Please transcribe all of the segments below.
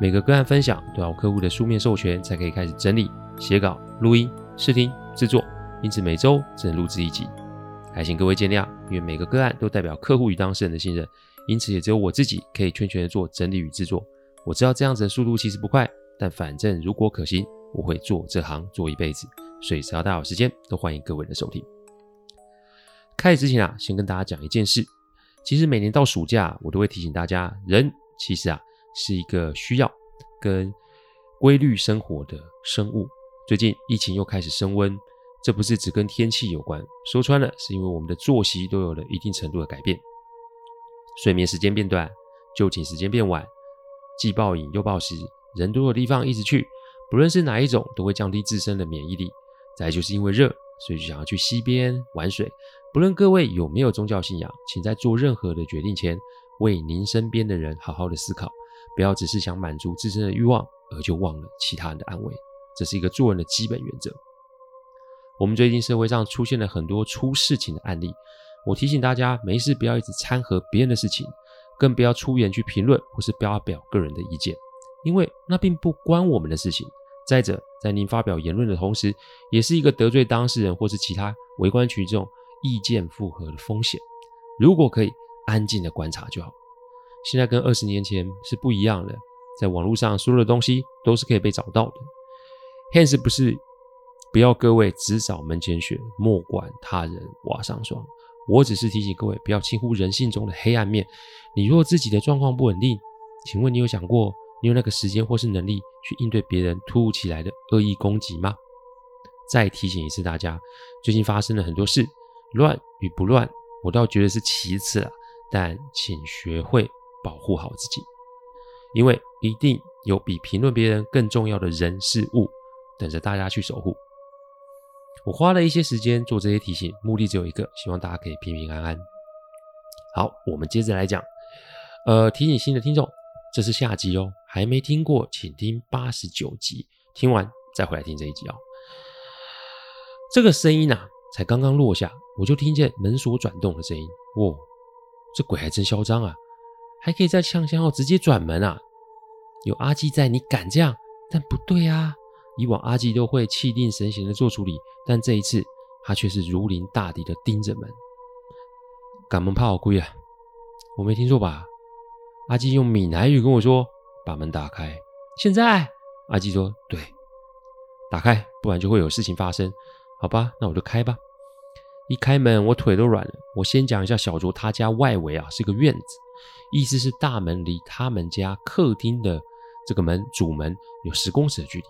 每个个案分享都要客户的书面授权才可以开始整理、写稿、录音、试听、制作，因此每周只能录制一集，还请各位见谅。因为每个个案都代表客户与当事人的信任，因此也只有我自己可以全权的做整理与制作。我知道这样子的速度其实不快，但反正如果可行，我会做这行做一辈子，所以只要大家有时间，都欢迎各位的收听。开始之前啊，先跟大家讲一件事，其实每年到暑假，我都会提醒大家，人其实啊。是一个需要跟规律生活的生物。最近疫情又开始升温，这不是只跟天气有关，说穿了是因为我们的作息都有了一定程度的改变，睡眠时间变短，就寝时间变晚，既暴饮又暴食，人多的地方一直去，不论是哪一种，都会降低自身的免疫力。再就是因为热，所以就想要去溪边玩水。不论各位有没有宗教信仰，请在做任何的决定前，为您身边的人好好的思考。不要只是想满足自身的欲望，而就忘了其他人的安危，这是一个做人的基本原则。我们最近社会上出现了很多出事情的案例，我提醒大家，没事不要一直掺和别人的事情，更不要出言去评论或是发表个人的意见，因为那并不关我们的事情。再者，在您发表言论的同时，也是一个得罪当事人或是其他围观群众意见复合的风险。如果可以安静的观察就好。现在跟二十年前是不一样的，在网络上所有的东西都是可以被找到的。hence 不是不要各位只扫门前雪，莫管他人瓦上霜。我只是提醒各位不要轻忽人性中的黑暗面。你若自己的状况不稳定，请问你有想过你有那个时间或是能力去应对别人突如其来的恶意攻击吗？再提醒一次大家，最近发生了很多事，乱与不乱，我倒觉得是其次了，但请学会。保护好自己，因为一定有比评论别人更重要的人事物等着大家去守护。我花了一些时间做这些提醒，目的只有一个，希望大家可以平平安安。好，我们接着来讲。呃，提醒新的听众，这是下集哦，还没听过，请听八十九集，听完再回来听这一集哦。这个声音啊，才刚刚落下，我就听见门锁转动的声音。哦，这鬼还真嚣张啊！还可以在呛呛后直接转门啊！有阿纪在，你敢这样？但不对啊！以往阿纪都会气定神闲的做处理，但这一次他却是如临大敌的盯着门。赶门怕好亏啊！我没听错吧？阿基用闽南语跟我说：“把门打开。”现在阿基说：“对，打开，不然就会有事情发生。”好吧，那我就开吧。一开门，我腿都软了。我先讲一下小卓他家外围啊，是个院子。意思是大门离他们家客厅的这个门主门有十公尺的距离。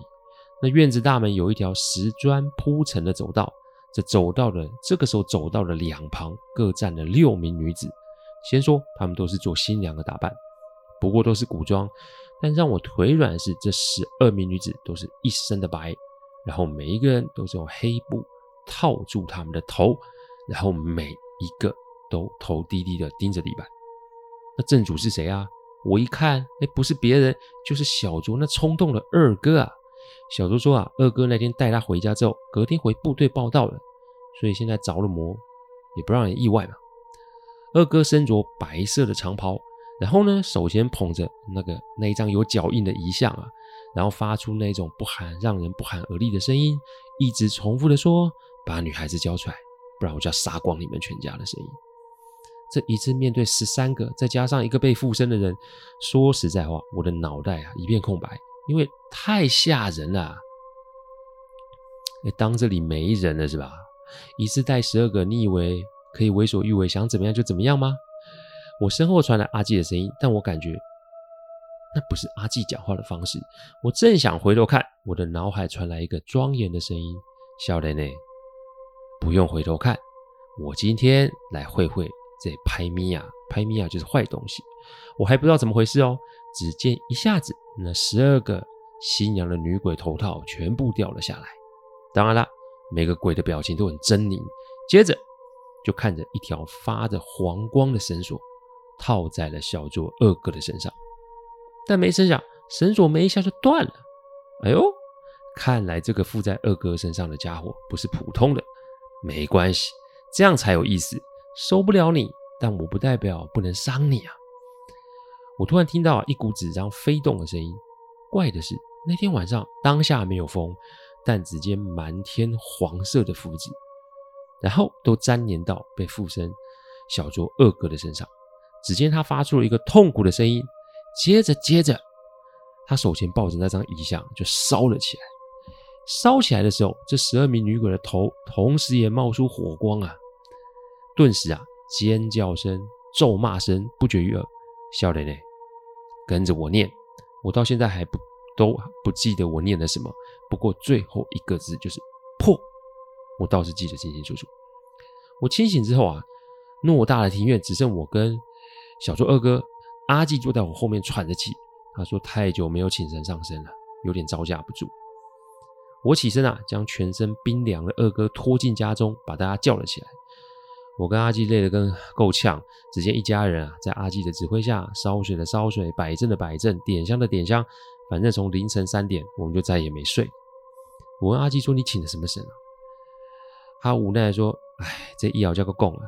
那院子大门有一条石砖铺成的走道，这走道的这个时候走道的两旁各站了六名女子。先说她们都是做新娘的打扮，不过都是古装。但让我腿软的是，这十二名女子都是一身的白，然后每一个人都是用黑布套住他们的头，然后每一个都头低低的盯着地板。那正主是谁啊？我一看，哎，不是别人，就是小卓那冲动的二哥啊！小卓说啊，二哥那天带他回家之后，隔天回部队报到了，所以现在着了魔，也不让人意外嘛。二哥身着白色的长袍，然后呢，手先捧着那个那一张有脚印的遗像啊，然后发出那种不寒让人不寒而栗的声音，一直重复的说：“把女孩子交出来，不然我就要杀光你们全家的声音。”这一次面对十三个，再加上一个被附身的人，说实在话，我的脑袋啊一片空白，因为太吓人了。当这里没人了是吧？一次带十二个，你以为可以为所欲为，想怎么样就怎么样吗？我身后传来阿纪的声音，但我感觉那不是阿纪讲话的方式。我正想回头看，我的脑海传来一个庄严的声音：“小雷内，不用回头看，我今天来会会。”这拍咪呀，拍咪呀就是坏东西。我还不知道怎么回事哦。只见一下子，那十二个新娘的女鬼头套全部掉了下来。当然了，每个鬼的表情都很狰狞。接着，就看着一条发着黄光的绳索套在了小桌二哥的身上，但没成想，绳索没一下就断了。哎呦，看来这个附在二哥身上的家伙不是普通的。没关系，这样才有意思。收不了你，但我不代表不能伤你啊。我突然听到一股纸张飞动的声音。怪的是，那天晚上当下没有风，但只见满天黄色的符纸，然后都粘连到被附身小卓二哥的身上。只见他发出了一个痛苦的声音，接着接着，他手前抱着那张遗像就烧了起来。烧起来的时候，这十二名女鬼的头同时也冒出火光啊！顿时啊，尖叫声、咒骂声不绝于耳。小雷雷。跟着我念，我到现在还不都不记得我念的什么。不过最后一个字就是破，我倒是记得清清楚楚。我清醒之后啊，偌大的庭院只剩我跟小周二哥阿纪坐在我后面喘着气。他说太久没有请神上身了，有点招架不住。我起身啊，将全身冰凉的二哥拖进家中，把大家叫了起来。我跟阿纪累得跟够呛，只见一家人啊，在阿纪的指挥下烧水的烧水，摆阵的摆阵，点香的点香，反正从凌晨三点我们就再也没睡。我问阿纪说：“你请的什么神啊？”他无奈说：“哎，这一熬叫个供啊，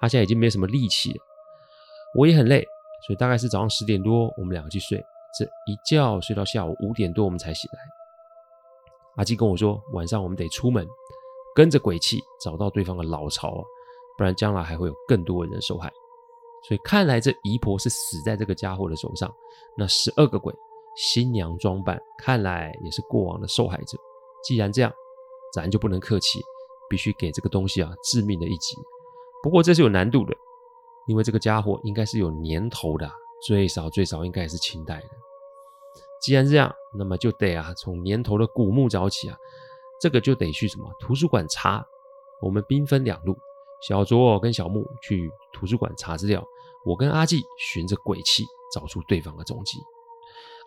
他现在已经没什么力气了。我也很累，所以大概是早上十点多，我们两个去睡，这一觉睡到下午五点多我们才醒来。”阿纪跟我说：“晚上我们得出门，跟着鬼气找到对方的老巢啊。”不然将来还会有更多的人受害，所以看来这姨婆是死在这个家伙的手上。那十二个鬼新娘装扮，看来也是过往的受害者。既然这样，咱就不能客气，必须给这个东西啊致命的一击。不过这是有难度的，因为这个家伙应该是有年头的，最少最少应该也是清代的。既然这样，那么就得啊从年头的古墓找起啊，这个就得去什么图书馆查。我们兵分两路。小卓跟小木去图书馆查资料，我跟阿纪循着鬼气找出对方的踪迹。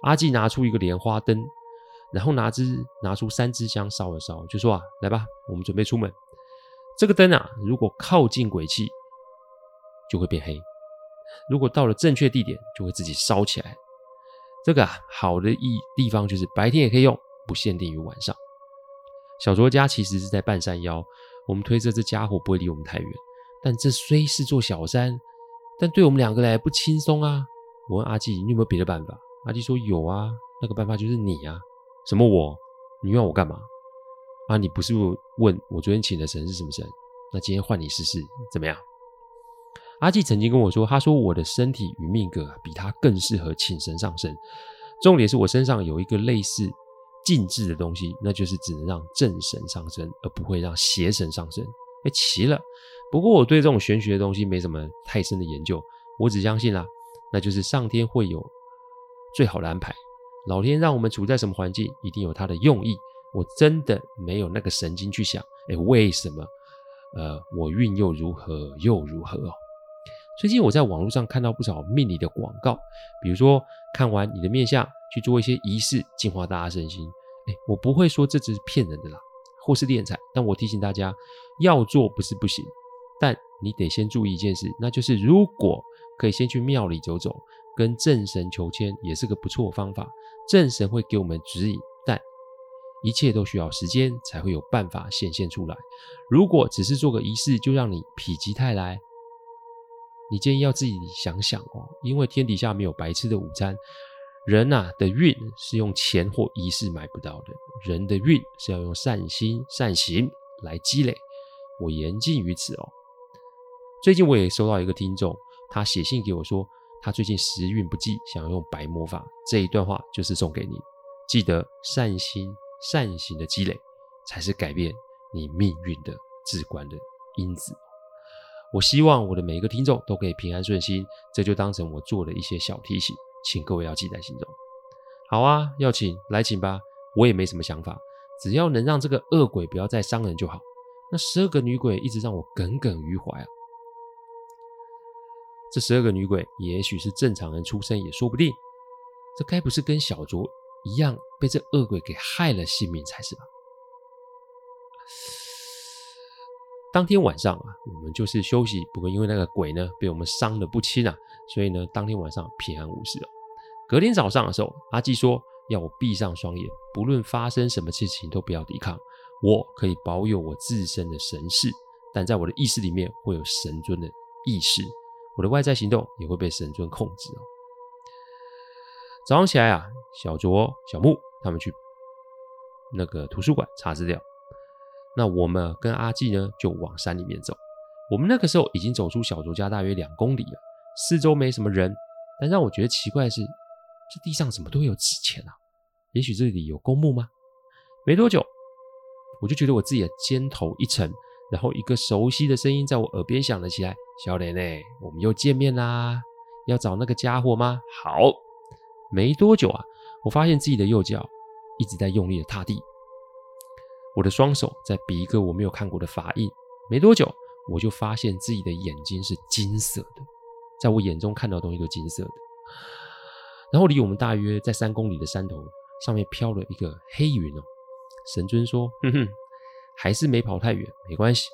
阿纪拿出一个莲花灯，然后拿支拿出三支香烧了烧，就说啊，来吧，我们准备出门。这个灯啊，如果靠近鬼气，就会变黑；如果到了正确地点，就会自己烧起来。这个啊，好的一地方就是白天也可以用，不限定于晚上。小卓家其实是在半山腰。我们推测这家伙不会离我们太远，但这虽是座小山，但对我们两个来不轻松啊！我问阿纪：“你有没有别的办法？”阿纪说：“有啊，那个办法就是你啊。”“什么我？你要我干嘛？”“啊，你不是问我昨天请的神是什么神？那今天换你试试，怎么样？”阿纪曾经跟我说：“他说我的身体与命格比他更适合请神上身，重点是我身上有一个类似……”禁制的东西，那就是只能让正神上身，而不会让邪神上身。哎，奇了！不过我对这种玄学的东西没什么太深的研究，我只相信啦，那就是上天会有最好的安排。老天让我们处在什么环境，一定有他的用意。我真的没有那个神经去想，哎，为什么？呃，我运又如何又如何哦？最近我在网络上看到不少命理的广告，比如说看完你的面相。去做一些仪式，净化大家身心。哎，我不会说这只是骗人的啦，或是敛财。但我提醒大家，要做不是不行，但你得先注意一件事，那就是如果可以先去庙里走走，跟正神求签，也是个不错的方法。正神会给我们指引，但一切都需要时间才会有办法显现出来。如果只是做个仪式就让你否极泰来，你建议要自己想想哦，因为天底下没有白吃的午餐。人呐、啊、的运是用钱或仪式买不到的，人的运是要用善心善行来积累。我言尽于此哦。最近我也收到一个听众，他写信给我说，他最近时运不济，想要用白魔法。这一段话就是送给你，记得善心善行的积累，才是改变你命运的至关的因子。我希望我的每一个听众都可以平安顺心，这就当成我做的一些小提醒。请各位要记在心中。好啊，要请来请吧，我也没什么想法，只要能让这个恶鬼不要再伤人就好。那十二个女鬼一直让我耿耿于怀啊。这十二个女鬼也许是正常人出身也说不定。这该不是跟小卓一样被这恶鬼给害了性命才是吧？当天晚上啊，我们就是休息，不过因为那个鬼呢被我们伤的不轻啊，所以呢当天晚上平安无事哦。隔天早上的时候，阿纪说要我闭上双眼，不论发生什么事情都不要抵抗，我可以保有我自身的神识，但在我的意识里面会有神尊的意识，我的外在行动也会被神尊控制哦。早上起来啊，小卓、小木他们去那个图书馆查资料。那我们跟阿纪呢，就往山里面走。我们那个时候已经走出小卓家大约两公里了，四周没什么人。但让我觉得奇怪的是，这地上怎么都会有纸钱啊？也许这里有公墓吗？没多久，我就觉得我自己的肩头一沉，然后一个熟悉的声音在我耳边响了起来：“小莲呢？我们又见面啦！要找那个家伙吗？”好，没多久啊，我发现自己的右脚一直在用力的踏地。我的双手在比一个我没有看过的法印，没多久我就发现自己的眼睛是金色的，在我眼中看到的东西都金色的。然后离我们大约在三公里的山头上面飘了一个黑云哦。神尊说：“哼哼，还是没跑太远，没关系。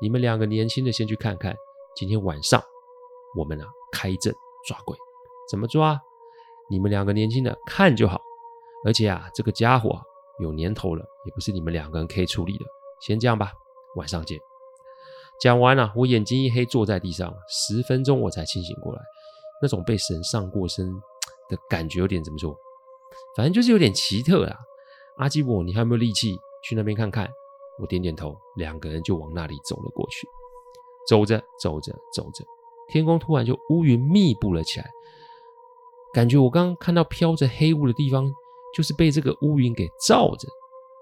你们两个年轻的先去看看。今天晚上我们啊开阵抓鬼，怎么抓？你们两个年轻的看就好。而且啊，这个家伙啊。”有年头了，也不是你们两个人可以处理的。先这样吧，晚上见。讲完了，我眼睛一黑，坐在地上，十分钟我才清醒过来。那种被神上过身的感觉有点怎么说？反正就是有点奇特啦。阿基伯，你还有没有力气去那边看看？我点点头，两个人就往那里走了过去。走着走着走着，天空突然就乌云密布了起来，感觉我刚刚看到飘着黑雾的地方。就是被这个乌云给罩着，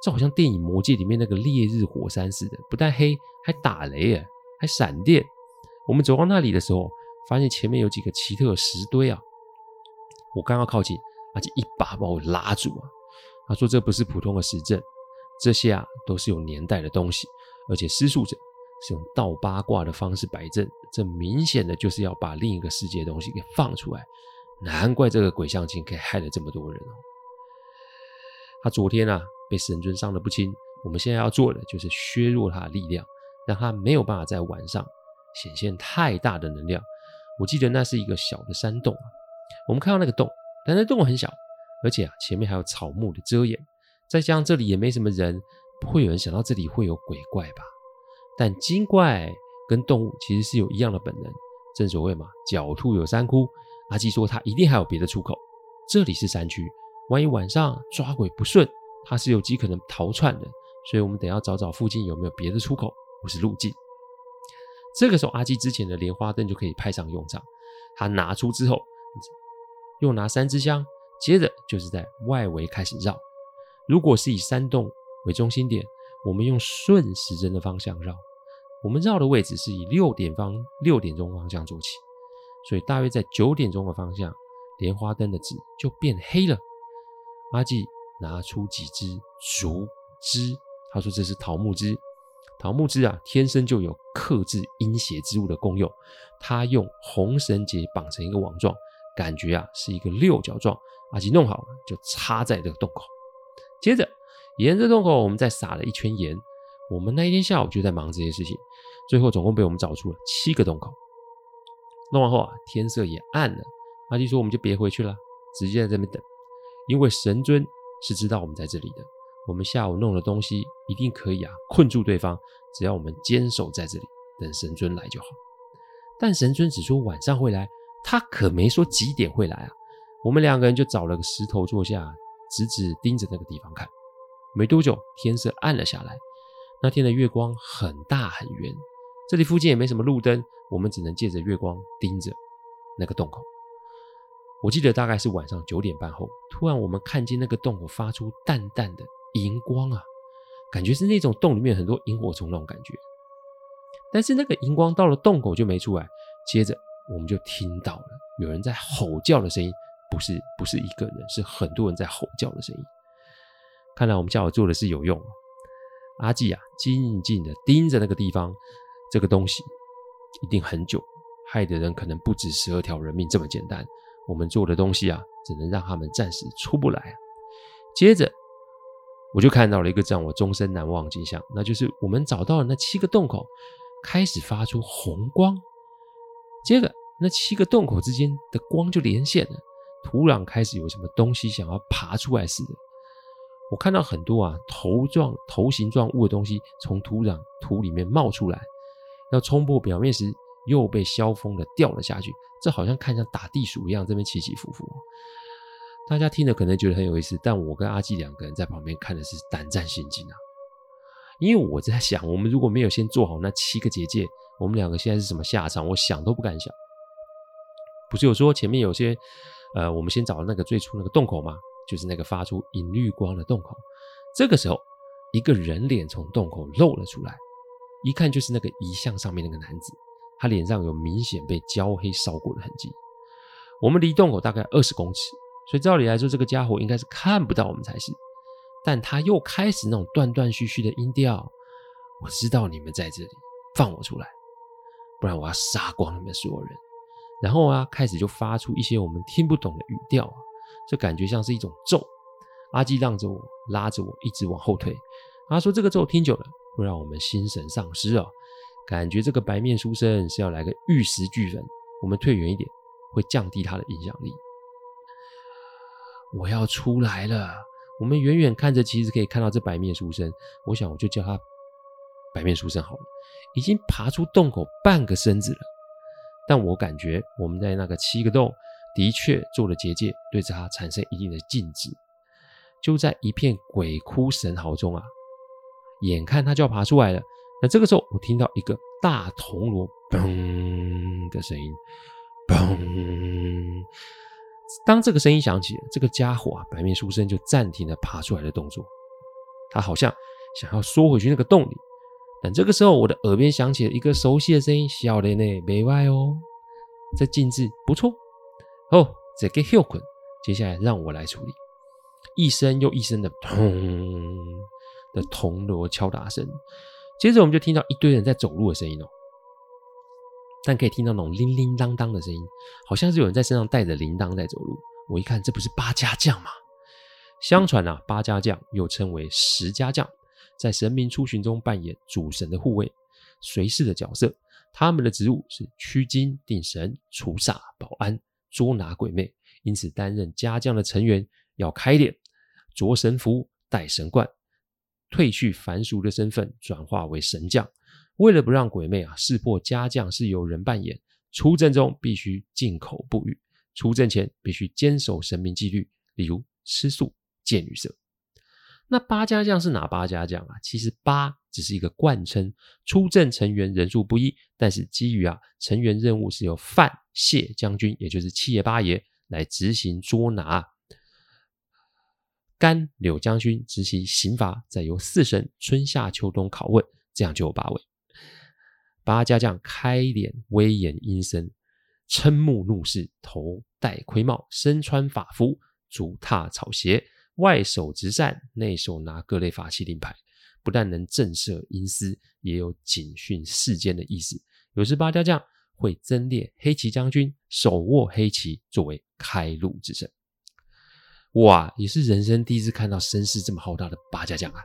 这好像电影《魔戒》里面那个烈日火山似的，不但黑，还打雷啊，还闪电。我们走到那里的时候，发现前面有几个奇特的石堆啊。我刚要靠近，阿吉一把把我拉住啊。他说：“这不是普通的石阵，这些啊都是有年代的东西，而且施术者是用倒八卦的方式摆阵，这明显的就是要把另一个世界的东西给放出来。难怪这个鬼相精可以害了这么多人哦。”他昨天啊被神尊伤得不轻，我们现在要做的就是削弱他的力量，让他没有办法在晚上显现太大的能量。我记得那是一个小的山洞啊，我们看到那个洞，但那洞很小，而且啊前面还有草木的遮掩，再加上这里也没什么人，不会有人想到这里会有鬼怪吧？但精怪跟动物其实是有一样的本能，正所谓嘛，狡兔有三窟。阿基说他一定还有别的出口，这里是山区。万一晚上抓鬼不顺，他是有机可能逃窜的，所以我们得要找找附近有没有别的出口或是路径。这个时候，阿基之前的莲花灯就可以派上用场。他拿出之后，又拿三支香，接着就是在外围开始绕。如果是以山洞为中心点，我们用顺时针的方向绕。我们绕的位置是以六点方六点钟方向做起，所以大约在九点钟的方向，莲花灯的纸就变黑了。阿纪拿出几支竹枝，他说这是桃木枝。桃木枝啊，天生就有克制阴邪之物的功用。他用红绳结绑成一个网状，感觉啊是一个六角状。阿吉弄好了，就插在这个洞口。接着沿着洞口，我们再撒了一圈盐。我们那一天下午就在忙这些事情，最后总共被我们找出了七个洞口。弄完后啊，天色也暗了。阿吉说：“我们就别回去了，直接在这边等。”因为神尊是知道我们在这里的，我们下午弄的东西一定可以啊困住对方，只要我们坚守在这里，等神尊来就好。但神尊只说晚上会来，他可没说几点会来啊。我们两个人就找了个石头坐下，直直盯着那个地方看。没多久，天色暗了下来，那天的月光很大很圆，这里附近也没什么路灯，我们只能借着月光盯着那个洞口。我记得大概是晚上九点半后，突然我们看见那个洞口发出淡淡的荧光啊，感觉是那种洞里面很多萤火虫那种感觉。但是那个荧光到了洞口就没出来，接着我们就听到了有人在吼叫的声音，不是不是一个人，是很多人在吼叫的声音。看来我们下午做的是有用。阿纪啊，静静的盯着那个地方，这个东西一定很久害的人可能不止十二条人命这么简单。我们做的东西啊，只能让他们暂时出不来啊。接着，我就看到了一个让我终身难忘的景象，那就是我们找到了那七个洞口，开始发出红光。接着，那七个洞口之间的光就连线了，土壤开始有什么东西想要爬出来似的。我看到很多啊头状、头形状物的东西从土壤土里面冒出来，要冲破表面时，又被削风的掉了下去。这好像看像打地鼠一样，这边起起伏伏。大家听了可能觉得很有意思，但我跟阿纪两个人在旁边看的是胆战心惊啊。因为我在想，我们如果没有先做好那七个结界，我们两个现在是什么下场？我想都不敢想。不是有说前面有些，呃，我们先找那个最初那个洞口吗？就是那个发出银绿光的洞口。这个时候，一个人脸从洞口露了出来，一看就是那个遗像上面那个男子。他脸上有明显被焦黑烧过的痕迹。我们离洞口大概二十公尺，所以照理来说，这个家伙应该是看不到我们才是。但他又开始那种断断续续的音调。我知道你们在这里，放我出来，不然我要杀光你们所有人。然后啊，开始就发出一些我们听不懂的语调啊，这感觉像是一种咒。阿基让着我，拉着我一直往后退。他说：“这个咒听久了，会让我们心神丧失啊。”感觉这个白面书生是要来个玉石俱焚，我们退远一点，会降低他的影响力。我要出来了，我们远远看着，其实可以看到这白面书生。我想我就叫他白面书生好了，已经爬出洞口半个身子了。但我感觉我们在那个七个洞的确做了结界，对着他产生一定的禁制。就在一片鬼哭神嚎中啊，眼看他就要爬出来了。那这个时候，我听到一个大铜锣“嘣”的声音，“嘣”。当这个声音响起，这个家伙啊，白面书生就暂停了爬出来的动作。他好像想要缩回去那个洞里。但这个时候，我的耳边响起了一个熟悉的声音：“小雷呢，没歪哦。”这禁制不错哦，这个休困。接下来让我来处理。一声又一声的“咚”的铜锣敲打声。接着我们就听到一堆人在走路的声音哦，但可以听到那种铃铃当当的声音，好像是有人在身上带着铃铛在走路。我一看，这不是八家将吗？相传啊，八家将又称为十家将，在神明出巡中扮演主神的护卫、随侍的角色。他们的职务是驱精、定神、除煞、保安、捉拿鬼魅。因此，担任家将的成员要开脸、着神服、戴神冠。褪去凡俗的身份，转化为神将。为了不让鬼魅啊识破家将是由人扮演，出阵中必须进口不语，出阵前必须坚守神明纪律，例如吃素、戒女色。那八家将是哪八家将啊？其实八只是一个惯称，出阵成员人数不一，但是基于啊成员任务是由范谢将军，也就是七爷八爷来执行捉拿。甘柳将军执行刑罚，再由四神春夏秋冬拷问，这样就有八位。八家将开脸威严阴森，瞠目怒视，头戴盔帽，身穿法服，足踏草鞋，外手执扇，内手拿各类法器令牌。不但能震慑阴司，也有警训世间的意思。有时八家将会增列黑旗将军，手握黑旗作为开路之神。哇，也是人生第一次看到声势这么浩大的八家将啊！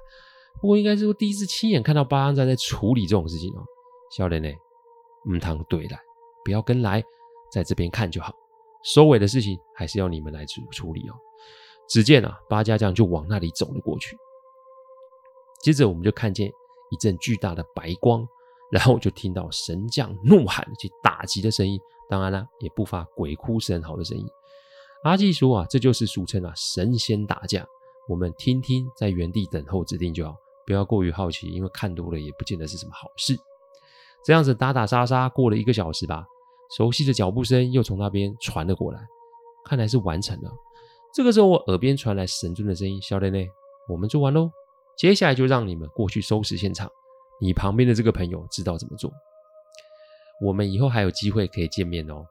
不过应该是说第一次亲眼看到八家将在处理这种事情哦。小人呢，唔通对来，不要跟来，在这边看就好。收尾的事情还是要你们来处处理哦。只见啊，八家将就往那里走了过去。接着我们就看见一阵巨大的白光，然后就听到神将怒喊及打击的声音，当然了，也不乏鬼哭神嚎的声音。阿纪说啊，这就是俗称啊神仙打架。我们听听，在原地等候指令就好，不要过于好奇，因为看多了也不见得是什么好事。这样子打打杀杀过了一个小时吧，熟悉的脚步声又从那边传了过来，看来是完成了。这个时候我耳边传来神尊的声音：“小雷雷，我们做完喽，接下来就让你们过去收拾现场。你旁边的这个朋友知道怎么做，我们以后还有机会可以见面哦，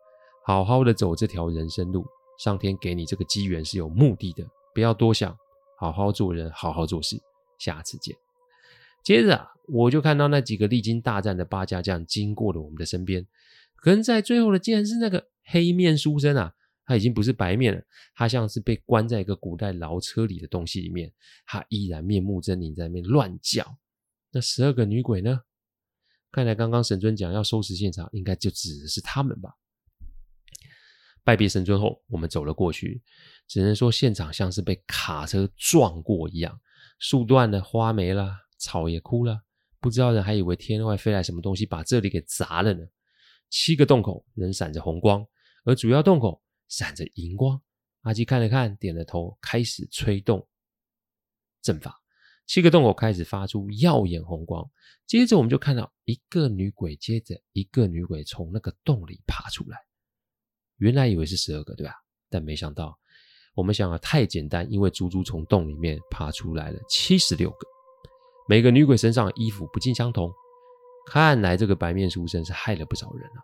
好好的走这条人生路。”上天给你这个机缘是有目的的，不要多想，好好做人，好好做事。下次见。接着啊，我就看到那几个历经大战的八家将经过了我们的身边，可能在最后的竟然是那个黑面书生啊！他已经不是白面了，他像是被关在一个古代牢车里的东西里面，他依然面目狰狞，在那边乱叫。那十二个女鬼呢？看来刚刚神尊讲要收拾现场，应该就指的是他们吧。拜别神尊后，我们走了过去，只能说现场像是被卡车撞过一样，树断了，花没了，草也枯了，不知道人还以为天外飞来什么东西把这里给砸了呢。七个洞口仍闪着红光，而主要洞口闪着银光。阿基看了看，点了头，开始催动阵法。七个洞口开始发出耀眼红光，接着我们就看到一个女鬼接着一个女鬼从那个洞里爬出来。原来以为是十二个，对吧？但没想到我们想的太简单，因为足足从洞里面爬出来了七十六个。每个女鬼身上的衣服不尽相同，看来这个白面书生是害了不少人啊。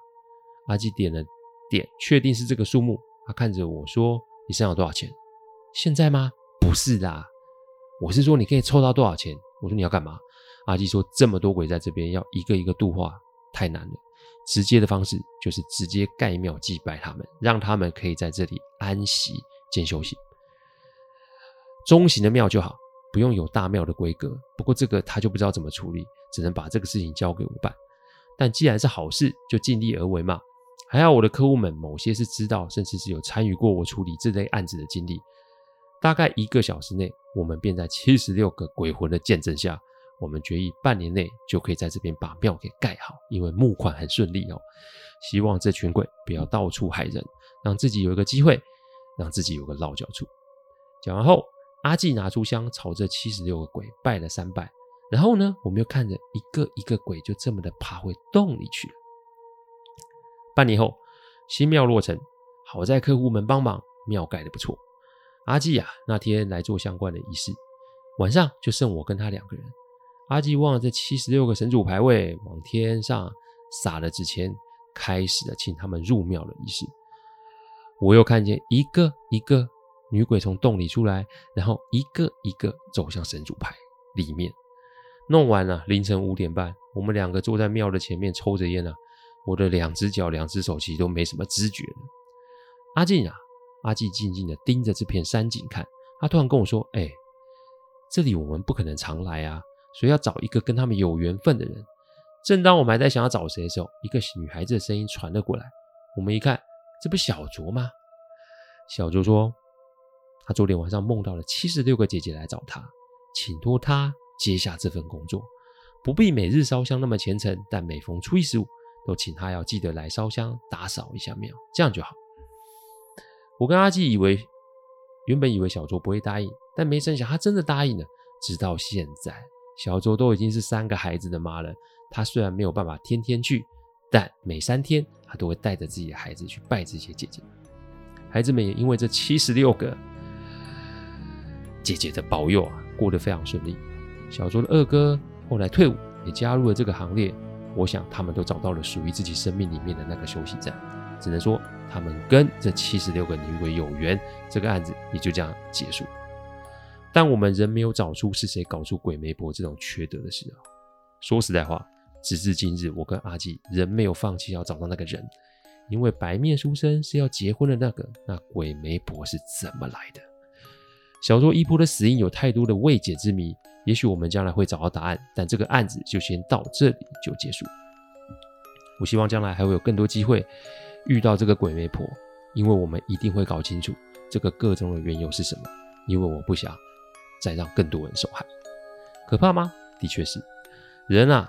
阿基点了点，确定是这个数目。他看着我说：“你身上有多少钱？现在吗？不是的。”我是说，你可以凑到多少钱？我说你要干嘛？阿基说，这么多鬼在这边，要一个一个度化，太难了。直接的方式就是直接盖庙祭拜他们，让他们可以在这里安息兼休息。中型的庙就好，不用有大庙的规格。不过这个他就不知道怎么处理，只能把这个事情交给我办。但既然是好事，就尽力而为嘛。还好我的客户们某些是知道，甚至是有参与过我处理这类案子的经历。大概一个小时内，我们便在七十六个鬼魂的见证下，我们决议半年内就可以在这边把庙给盖好，因为募款很顺利哦。希望这群鬼不要到处害人，让自己有一个机会，让自己有个落脚处。讲完后，阿纪拿出香，朝着七十六个鬼拜了三拜，然后呢，我们又看着一个一个鬼就这么的爬回洞里去了。半年后，新庙落成，好在客户们帮忙，庙盖得不错。阿纪啊，那天来做相关的仪式，晚上就剩我跟他两个人。阿纪望着这七十六个神主牌位，往天上撒了纸钱，开始了请他们入庙的仪式。我又看见一个一个女鬼从洞里出来，然后一个一个走向神主牌里面。弄完了，凌晨五点半，我们两个坐在庙的前面抽着烟啊，我的两只脚、两只手其实都没什么知觉了。阿纪啊。阿纪静静的盯着这片山景看，他突然跟我说：“哎，这里我们不可能常来啊，所以要找一个跟他们有缘分的人。”正当我们还在想要找谁的时候，一个女孩子的声音传了过来。我们一看，这不小卓吗？小卓说：“他昨天晚上梦到了七十六个姐姐来找他，请托他接下这份工作，不必每日烧香那么虔诚，但每逢初一十五都请他要记得来烧香打扫一下庙，这样就好。”我跟阿纪以为，原本以为小卓不会答应，但没成想他真的答应了。直到现在，小卓都已经是三个孩子的妈了。她虽然没有办法天天去，但每三天她都会带着自己的孩子去拜这些姐姐。孩子们也因为这七十六个姐姐的保佑啊，过得非常顺利。小卓的二哥后来退伍，也加入了这个行列。我想他们都找到了属于自己生命里面的那个休息站。只能说。他们跟这七十六个女鬼有缘，这个案子也就这样结束。但我们仍没有找出是谁搞出鬼媒婆这种缺德的事啊！说实在话，直至今日，我跟阿纪仍没有放弃要找到那个人，因为白面书生是要结婚的那个，那鬼媒婆是怎么来的？小说一波的死因有太多的未解之谜，也许我们将来会找到答案，但这个案子就先到这里就结束。我希望将来还会有更多机会。遇到这个鬼媒婆，因为我们一定会搞清楚这个个中的缘由是什么。因为我不想再让更多人受害。可怕吗？的确是。人啊，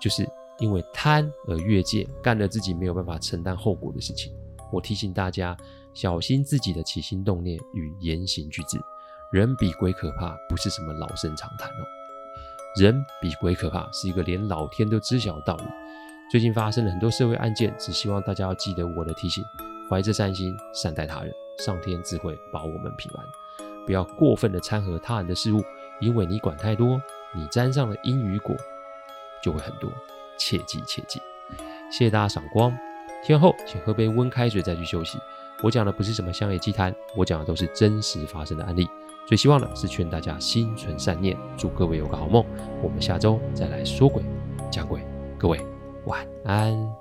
就是因为贪而越界，干了自己没有办法承担后果的事情。我提醒大家，小心自己的起心动念与言行举止。人比鬼可怕，不是什么老生常谈哦。人比鬼可怕，是一个连老天都知晓的道理。最近发生了很多社会案件，只希望大家要记得我的提醒，怀着善心善待他人，上天自会保我们平安。不要过分的掺和他人的事物，因为你管太多，你沾上了因与果就会很多。切记切记。谢谢大家赏光，听完后请喝杯温开水再去休息。我讲的不是什么乡野奇谈，我讲的都是真实发生的案例。最希望的是劝大家心存善念，祝各位有个好梦。我们下周再来说鬼讲鬼，各位。晚安。